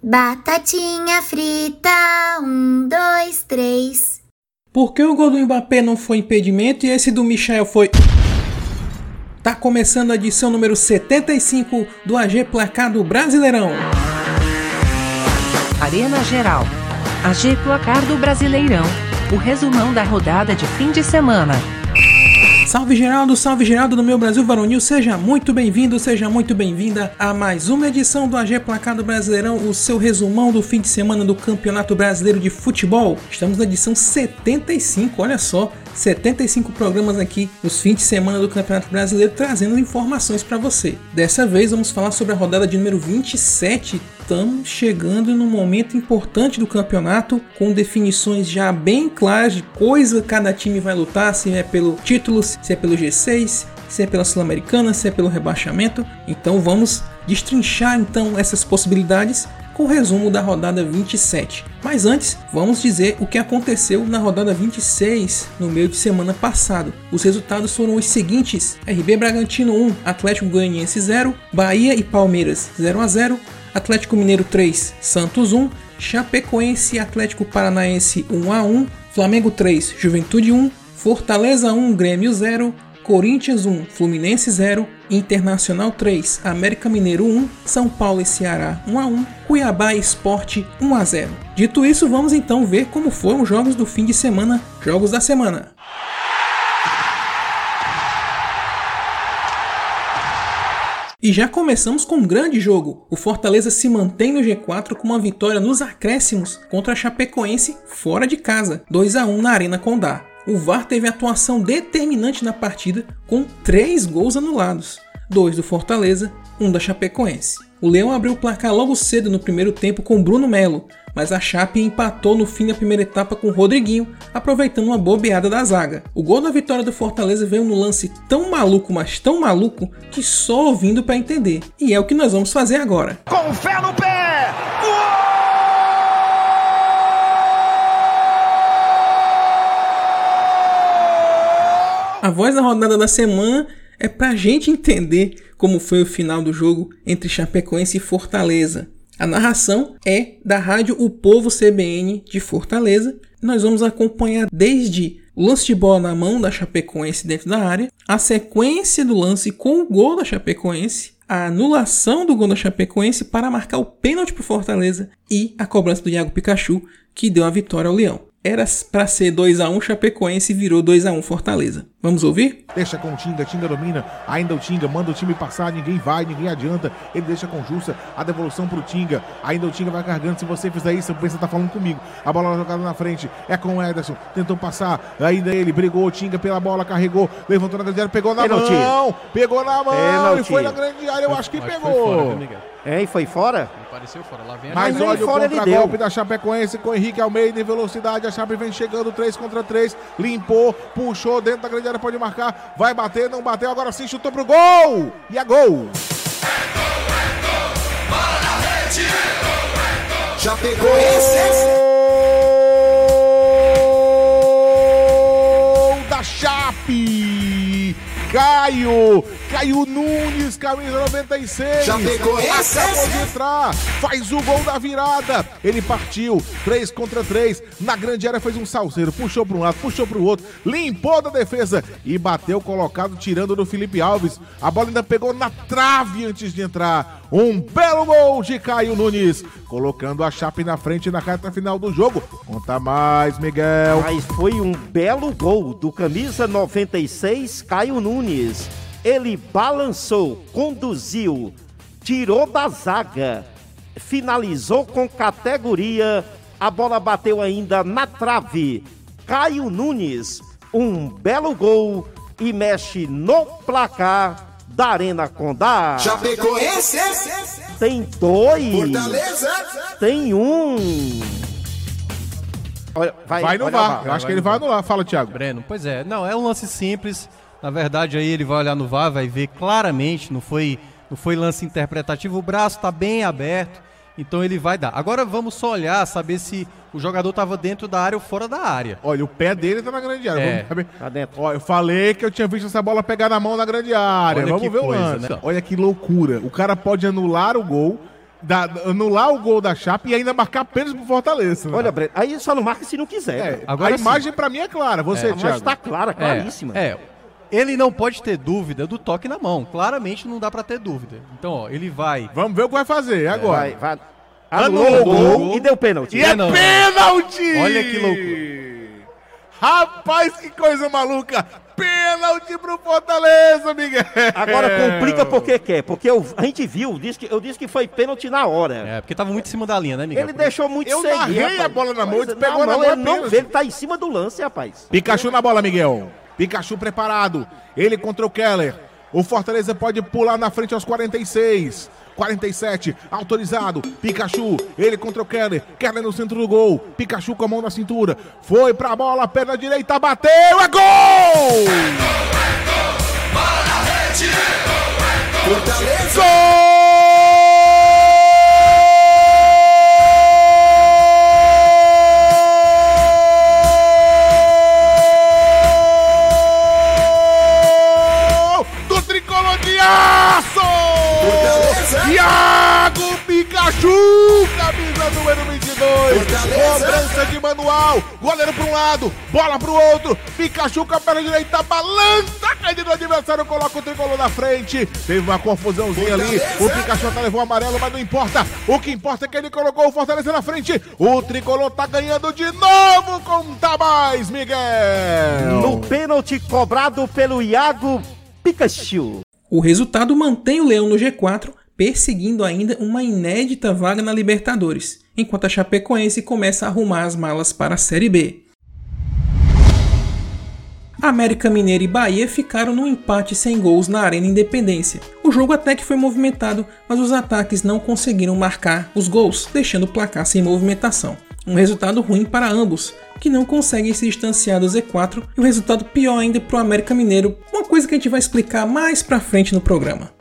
Batatinha frita, um, dois, três. Por que o gol do Mbappé não foi impedimento e esse do Michel foi. Tá começando a edição número 75 do AG Placado Brasileirão. Arena Geral. AG Placar do Brasileirão. O resumão da rodada de fim de semana. Salve Geraldo, salve Geraldo do meu Brasil Varonil, seja muito bem-vindo, seja muito bem-vinda a mais uma edição do AG Placado Brasileirão, o seu resumão do fim de semana do Campeonato Brasileiro de Futebol. Estamos na edição 75, olha só, 75 programas aqui nos fins de semana do Campeonato Brasileiro trazendo informações para você. Dessa vez vamos falar sobre a rodada de número 27 estamos chegando num momento importante do campeonato, com definições já bem claras de coisa cada time vai lutar, se é pelo título, se é pelo G6, se é pela Sul-Americana, se é pelo rebaixamento. Então vamos destrinchar então essas possibilidades com o resumo da rodada 27. Mas antes, vamos dizer o que aconteceu na rodada 26 no meio de semana passado. Os resultados foram os seguintes: RB Bragantino 1, Atlético Goianiense 0, Bahia e Palmeiras 0 a 0, Atlético Mineiro 3, Santos 1, Chapecoense e Atlético Paranaense 1 a 1, Flamengo 3, Juventude 1, Fortaleza 1, Grêmio 0, Corinthians 1, Fluminense 0, Internacional 3, América Mineiro 1, São Paulo e Ceará 1 a 1, Cuiabá e Esporte 1 a 0. Dito isso, vamos então ver como foram os jogos do fim de semana, jogos da semana. E já começamos com um grande jogo. O Fortaleza se mantém no G4 com uma vitória nos acréscimos contra a Chapecoense fora de casa, 2 a 1 na Arena Condá. O VAR teve atuação determinante na partida com três gols anulados, dois do Fortaleza, um da Chapecoense. O Leão abriu o placar logo cedo no primeiro tempo com Bruno Melo, mas a Chape empatou no fim da primeira etapa com Rodriguinho, aproveitando uma bobeada da zaga. O gol da vitória do Fortaleza veio no lance tão maluco, mas tão maluco, que só ouvindo para entender. E é o que nós vamos fazer agora. Com fé no pé! A voz da rodada da semana é pra gente entender como foi o final do jogo entre Chapecoense e Fortaleza. A narração é da rádio O Povo CBN de Fortaleza. Nós vamos acompanhar desde o lance de bola na mão da Chapecoense dentro da área, a sequência do lance com o gol da Chapecoense, a anulação do gol da Chapecoense para marcar o pênalti para Fortaleza e a cobrança do Iago Pikachu que deu a vitória ao Leão era para ser 2 a 1 Chapecoense e virou 2 a 1 Fortaleza. Vamos ouvir? Deixa com o Tinga, Tinga domina, ainda o Tinga, manda o time passar, ninguém vai, ninguém adianta, ele deixa com Justa, a devolução pro Tinga, ainda o Tinga vai carregando, se você fizer isso, você tá falando comigo, a bola jogada na frente, é com o Ederson, tentou passar, ainda ele, brigou, o Tinga pela bola, carregou, levantou na grande área, pegou na Pênalti. mão, pegou na mão, Pênalti. e foi na grande área, eu acho que pegou. É, e foi fora? Apareceu fora. Lá vem Mas olha o contra-golpe da Chapecoense com Henrique Almeida em velocidade. A Chape vem chegando 3 contra 3. Limpou, puxou dentro da grande área, pode marcar. Vai bater, não bateu. Agora sim, chutou pro gol. E é gol. É gol, é gol. Bola na rede. Chapecoense. Gol da Chape. Caio Caio Nunes, camisa 96. Já pegou. Acabou de entrar. Faz o gol da virada. Ele partiu. 3 contra 3. Na grande área fez um salseiro. Puxou para um lado, puxou para o outro. Limpou da defesa. E bateu colocado, tirando do Felipe Alves. A bola ainda pegou na trave antes de entrar. Um belo gol de Caio Nunes. Colocando a Chape na frente na carta final do jogo. Conta mais, Miguel. Mas foi um belo gol do camisa 96, Caio Nunes. Ele balançou, conduziu, tirou da zaga, finalizou com categoria. A bola bateu ainda na trave. Caio Nunes, um belo gol e mexe no placar da Arena Condá. Já pegou esse? Tem dois. Fortaleza. Tem um. Olha, Vai, vai, no VAR. Eu acho que ele vai anular. Fala, Thiago. Breno, pois é. Não, é um lance simples. Na verdade, aí ele vai olhar no VAR, vai ver claramente, não foi, não foi lance interpretativo. O braço está bem aberto, então ele vai dar. Agora vamos só olhar, saber se o jogador estava dentro da área ou fora da área. Olha, o pé dele tá na grande área. É. Vamos saber. Tá dentro. Ó, eu falei que eu tinha visto essa bola pegar na mão na grande área. Olha Vamos que ver coisa, o lance. né? Olha que loucura. O cara pode anular o gol, da- anular o gol da Chape e ainda marcar apenas pro Fortaleza. né? Olha, Breno, aí só não marca se não quiser. É, né? Agora a imagem pra mim é clara. Você, Mas Thiago. tá clara, claríssima. É, é, ele não pode ter dúvida do toque na mão. Claramente não dá pra ter dúvida. Então, ó, ele vai. Vamos ver o que vai fazer agora. Vai, vai. Anulou o gol e deu pênalti. E é pênalti! Olha que loucura. Rapaz, que coisa maluca! Pênalti pro Fortaleza, Miguel! Agora complica porque quer, porque eu- a gente viu, disse que, eu disse que foi pênalti na hora. É, porque tava muito em cima da linha, né, Miguel? Ele deixou muito Eu seguir, narrei rapaz. a bola na mão, ele é, pegou na mão, é ele não vê, ele tá em cima do lance, rapaz. Pikachu na bola, Miguel. Pikachu preparado. Ele contra o Keller. O Fortaleza pode pular na frente aos 46. 47, autorizado. Pikachu, ele contra o Keller. Keller no centro do gol. Pikachu com a mão na cintura. Foi pra bola, perna direita, bateu, é gol! Gol Pikachu, camisa número 22. Cobrança de manual. Goleiro para um lado, bola para o outro. Pikachu com a perna direita balança, cai do adversário, coloca o tricolor na frente. Teve uma confusãozinha ali. O Pikachu até levou o amarelo, mas não importa. O que importa é que ele colocou o Fortaleza na frente. O tricolor tá ganhando de novo. Conta mais, Miguel. No pênalti cobrado pelo Iago Pikachu. O resultado mantém o Leão no G4, perseguindo ainda uma inédita vaga na Libertadores, enquanto a Chapecoense começa a arrumar as malas para a Série B. América Mineiro e Bahia ficaram num empate sem gols na Arena Independência. O jogo até que foi movimentado, mas os ataques não conseguiram marcar os gols, deixando o placar sem movimentação. Um resultado ruim para ambos, que não conseguem se distanciar do Z4, e um resultado pior ainda para o América Mineiro, uma coisa que a gente vai explicar mais pra frente no programa.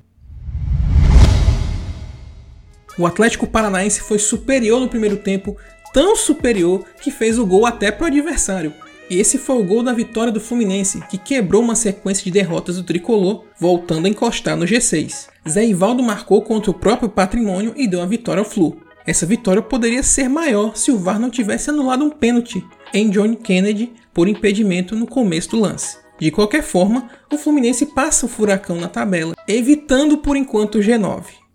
O Atlético Paranaense foi superior no primeiro tempo, tão superior que fez o gol até pro adversário. E esse foi o gol da vitória do Fluminense, que quebrou uma sequência de derrotas do tricolor, voltando a encostar no G6. Zé Ivaldo marcou contra o próprio patrimônio e deu a vitória ao Flu. Essa vitória poderia ser maior se o VAR não tivesse anulado um pênalti em John Kennedy por impedimento no começo do lance. De qualquer forma, o Fluminense passa o furacão na tabela, evitando por enquanto o G9.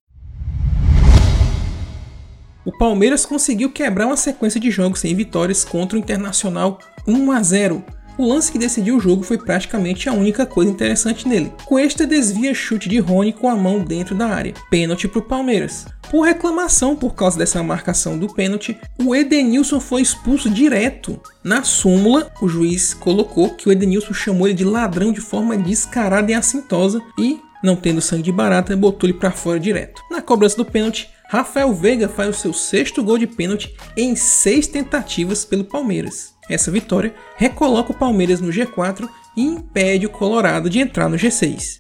O Palmeiras conseguiu quebrar uma sequência de jogos sem vitórias contra o Internacional 1 a 0. O lance que decidiu o jogo foi praticamente a única coisa interessante nele. Cuesta desvia chute de Rony com a mão dentro da área. Pênalti para o Palmeiras. Por reclamação por causa dessa marcação do pênalti, o Edenilson foi expulso direto. Na súmula, o juiz colocou que o Edenilson chamou ele de ladrão de forma descarada e assintosa e, não tendo sangue de barata, botou ele para fora direto. Na cobrança do pênalti, Rafael Veiga faz o seu sexto gol de pênalti em seis tentativas pelo Palmeiras. Essa vitória recoloca o Palmeiras no G4 e impede o Colorado de entrar no G6.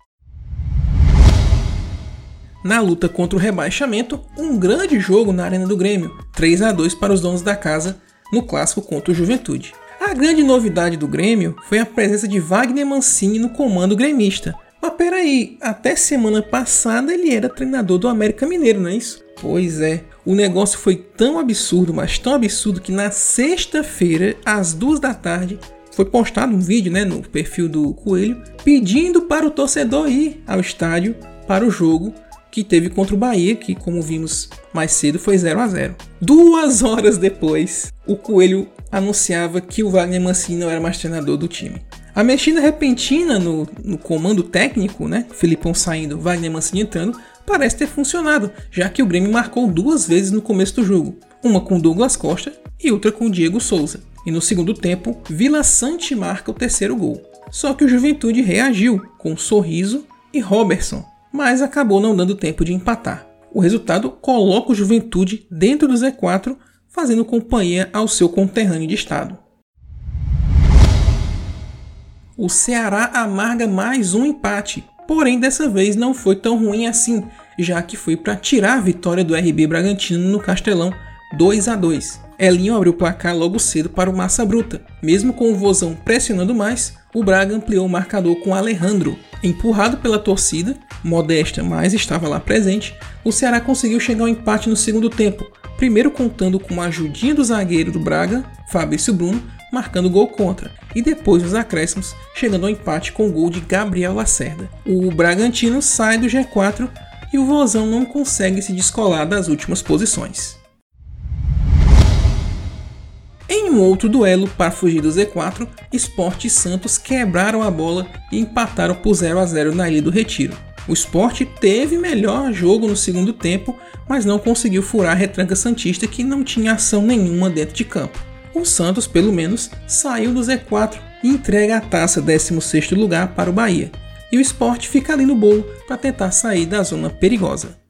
Na luta contra o rebaixamento, um grande jogo na Arena do Grêmio, 3 a 2 para os donos da casa no clássico contra o Juventude. A grande novidade do Grêmio foi a presença de Wagner Mancini no comando gremista. Mas peraí, até semana passada ele era treinador do América Mineiro, não é isso? Pois é, o negócio foi tão absurdo, mas tão absurdo que na sexta-feira, às duas da tarde, foi postado um vídeo né, no perfil do Coelho pedindo para o torcedor ir ao estádio para o jogo que teve contra o Bahia, que como vimos mais cedo foi 0 a 0 Duas horas depois, o Coelho anunciava que o Wagner Mancini não era mais treinador do time. A mexida repentina no, no comando técnico, né? Filipão saindo, Wagner Mancini entrando, parece ter funcionado, já que o Grêmio marcou duas vezes no começo do jogo, uma com Douglas Costa e outra com Diego Souza. E no segundo tempo, Vila Sante marca o terceiro gol. Só que o Juventude reagiu com Sorriso e Robertson, mas acabou não dando tempo de empatar. O resultado coloca o Juventude dentro do Z4, fazendo companhia ao seu conterrâneo de estado. O Ceará amarga mais um empate, porém dessa vez não foi tão ruim assim, já que foi para tirar a vitória do RB Bragantino no Castelão 2 a 2. Elinho abriu o placar logo cedo para o Massa Bruta. Mesmo com o Vozão pressionando mais, o Braga ampliou o marcador com Alejandro. Empurrado pela torcida, modesta, mas estava lá presente, o Ceará conseguiu chegar ao empate no segundo tempo, primeiro contando com a ajudinha do zagueiro do Braga, Fabrício Bruno, marcando gol contra, e depois os acréscimos, chegando ao empate com o gol de Gabriel Lacerda. O Bragantino sai do G4 e o Vozão não consegue se descolar das últimas posições. Em um outro duelo para fugir do Z4, Sport e Santos quebraram a bola e empataram por 0 a 0 na Ilha do Retiro. O Sport teve melhor jogo no segundo tempo, mas não conseguiu furar a retranca Santista que não tinha ação nenhuma dentro de campo. O Santos, pelo menos, saiu do Z4 e entrega a taça 16º lugar para o Bahia. E o Sport fica ali no bolo para tentar sair da zona perigosa.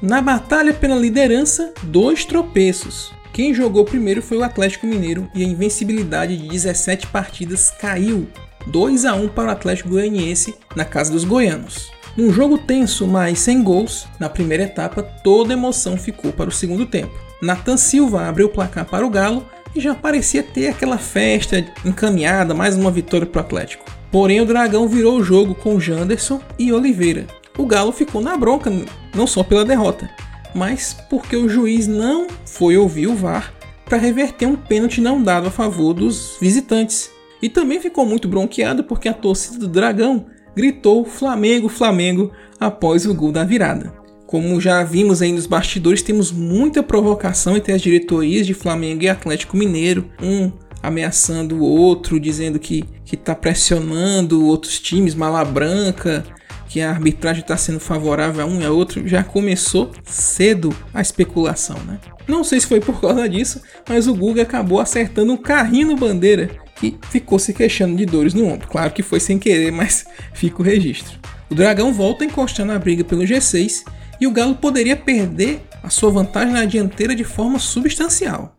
Na batalha pela liderança, dois tropeços. Quem jogou primeiro foi o Atlético Mineiro e a invencibilidade de 17 partidas caiu 2 a 1 para o Atlético Goianiense na casa dos goianos. Num jogo tenso, mas sem gols, na primeira etapa toda emoção ficou para o segundo tempo. Nathan Silva abriu o placar para o Galo e já parecia ter aquela festa encaminhada, mais uma vitória para o Atlético. Porém, o Dragão virou o jogo com Janderson e Oliveira, o Galo ficou na bronca, não só pela derrota, mas porque o juiz não foi ouvir o VAR para reverter um pênalti não dado a favor dos visitantes. E também ficou muito bronqueado porque a torcida do Dragão gritou Flamengo, Flamengo após o gol da virada. Como já vimos aí nos bastidores, temos muita provocação entre as diretorias de Flamengo e Atlético Mineiro, um ameaçando o outro, dizendo que está pressionando outros times, mala branca, que a arbitragem está sendo favorável a um e a outro, já começou cedo a especulação, né? Não sei se foi por causa disso, mas o Guga acabou acertando um carrinho no bandeira que ficou se queixando de dores no ombro. Claro que foi sem querer, mas fica o registro. O Dragão volta a na briga pelo G6 e o Galo poderia perder a sua vantagem na dianteira de forma substancial.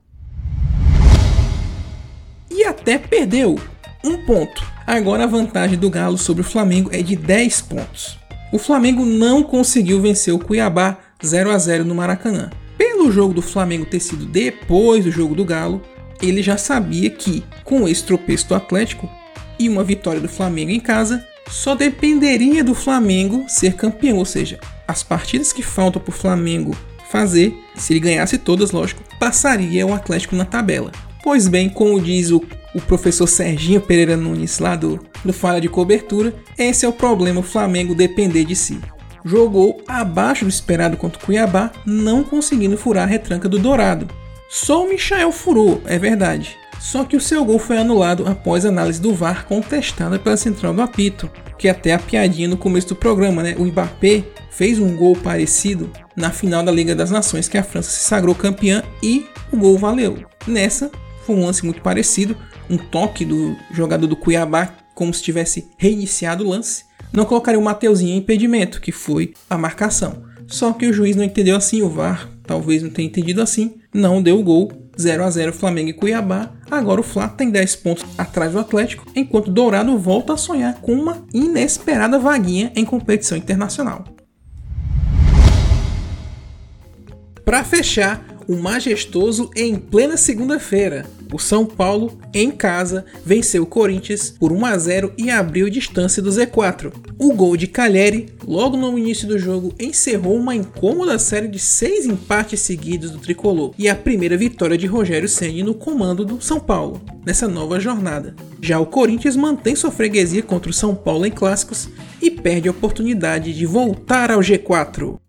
E até perdeu um ponto Agora a vantagem do Galo sobre o Flamengo é de 10 pontos. O Flamengo não conseguiu vencer o Cuiabá 0 a 0 no Maracanã. Pelo jogo do Flamengo ter sido depois do jogo do Galo, ele já sabia que, com esse tropeço do Atlético e uma vitória do Flamengo em casa, só dependeria do Flamengo ser campeão, ou seja, as partidas que faltam para o Flamengo fazer, se ele ganhasse todas, lógico, passaria o Atlético na tabela. Pois bem, como diz o o professor Serginho Pereira Nunes, lá do, do Falha de Cobertura, esse é o problema o Flamengo depender de si. Jogou abaixo do esperado contra o Cuiabá, não conseguindo furar a retranca do Dourado. Só o Michael furou, é verdade. Só que o seu gol foi anulado após análise do VAR contestada pela central do apito. Que até a piadinha no começo do programa, né? O Mbappé fez um gol parecido na final da Liga das Nações que a França se sagrou campeã e o gol valeu. Nessa foi um lance muito parecido, um toque do jogador do Cuiabá, como se tivesse reiniciado o lance, não colocaria o Mateuzinho em impedimento, que foi a marcação. Só que o juiz não entendeu assim, o VAR talvez não tenha entendido assim, não deu o gol. 0 a 0 Flamengo e Cuiabá. Agora o Fla tem 10 pontos atrás do Atlético, enquanto Dourado volta a sonhar com uma inesperada vaguinha em competição internacional. Para fechar, o majestoso em plena segunda-feira. O São Paulo, em casa, venceu o Corinthians por 1 a 0 e abriu distância do Z4. O gol de Cagliari, logo no início do jogo, encerrou uma incômoda série de seis empates seguidos do tricolor e a primeira vitória de Rogério Ceni no comando do São Paulo nessa nova jornada. Já o Corinthians mantém sua freguesia contra o São Paulo em clássicos e perde a oportunidade de voltar ao G4.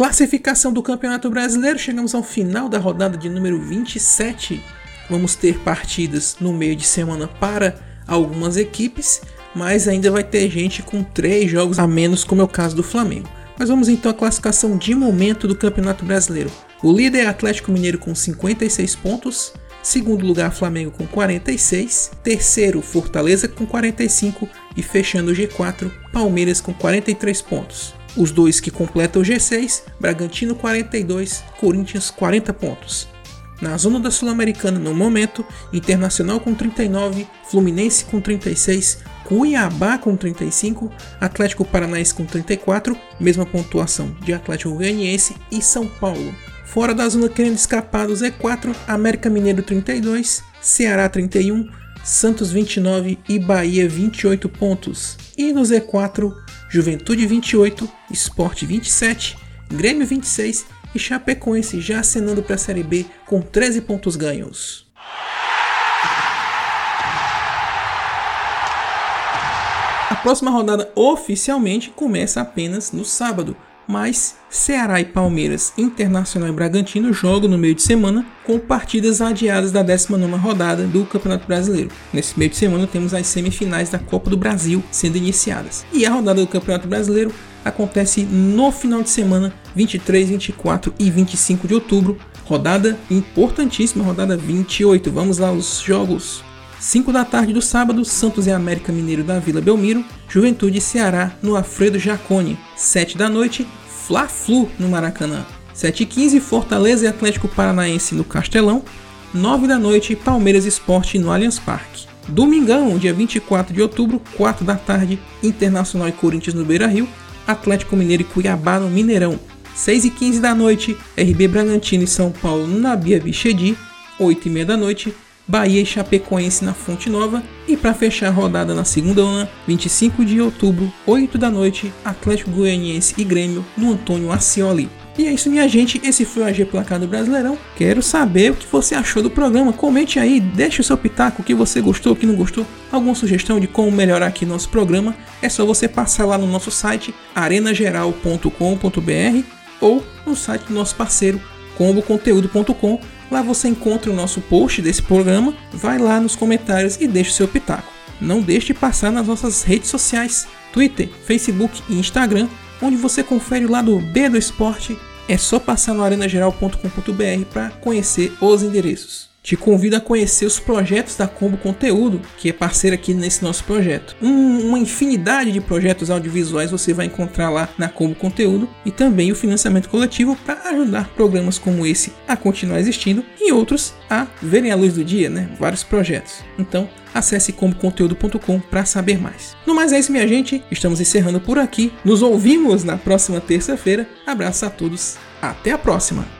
Classificação do Campeonato Brasileiro, chegamos ao final da rodada de número 27. Vamos ter partidas no meio de semana para algumas equipes, mas ainda vai ter gente com três jogos a menos, como é o caso do Flamengo. Mas vamos então à classificação de momento do Campeonato Brasileiro. O líder é Atlético Mineiro com 56 pontos, Segundo lugar, Flamengo com 46. Terceiro, Fortaleza com 45. E fechando o G4, Palmeiras com 43 pontos. Os dois que completam o G6, Bragantino 42, Corinthians 40 pontos. Na zona da Sul-Americana no momento, Internacional com 39, Fluminense com 36, Cuiabá com 35, Atlético Paranaense com 34, mesma pontuação de Atlético Goianiense e São Paulo. Fora da zona querendo escapar do Z4, América Mineiro 32, Ceará 31, Santos 29 e Bahia 28 pontos. E no Z4, Juventude 28, Sport 27, Grêmio 26 e Chapecoense já acenando para a Série B com 13 pontos ganhos. A próxima rodada oficialmente começa apenas no sábado, mas Ceará e Palmeiras, Internacional e Bragantino jogam no meio de semana com partidas adiadas da 19ª rodada do Campeonato Brasileiro. Nesse meio de semana temos as semifinais da Copa do Brasil sendo iniciadas. E a rodada do Campeonato Brasileiro acontece no final de semana 23, 24 e 25 de outubro. Rodada importantíssima, rodada 28. Vamos lá os jogos. 5 da tarde do sábado, Santos e América Mineiro da Vila Belmiro, Juventude e Ceará no Alfredo Jacone. 7 da noite, Fla-Flu no Maracanã. 7h15, Fortaleza e Atlético Paranaense no Castelão. 9 da noite, Palmeiras Esporte no Allianz Parque. Domingão, dia 24 de outubro, 4 da tarde, Internacional e Corinthians no Beira Rio. Atlético Mineiro e Cuiabá no Mineirão. 6 e 15 da noite, RB Bragantino e São Paulo no Nabia Bichedi. 8 e meia da noite, Bahia e Chapecoense na Fonte Nova. E para fechar a rodada na segunda ona, 25 de outubro, 8 da noite, Atlético Goianiense e Grêmio no Antônio Ascioli. E é isso, minha gente. Esse foi o AG Placado Brasileirão. Quero saber o que você achou do programa. Comente aí, deixe o seu pitaco, o que você gostou, o que não gostou. Alguma sugestão de como melhorar aqui nosso programa. É só você passar lá no nosso site arenageral.com.br ou no site do nosso parceiro comboconteúdo.com. Lá você encontra o nosso post desse programa. Vai lá nos comentários e deixe o seu pitaco. Não deixe de passar nas nossas redes sociais: Twitter, Facebook e Instagram, onde você confere o lado B do esporte é só passar no arenageral.com.br para conhecer os endereços. Te convido a conhecer os projetos da Combo Conteúdo, que é parceira aqui nesse nosso projeto. Um, uma infinidade de projetos audiovisuais você vai encontrar lá na Combo Conteúdo e também o financiamento coletivo para ajudar programas como esse a continuar existindo e outros a verem a luz do dia, né? Vários projetos. Então, acesse comboconteúdo.com para saber mais. No mais é isso, minha gente. Estamos encerrando por aqui. Nos ouvimos na próxima terça-feira. Abraço a todos. Até a próxima.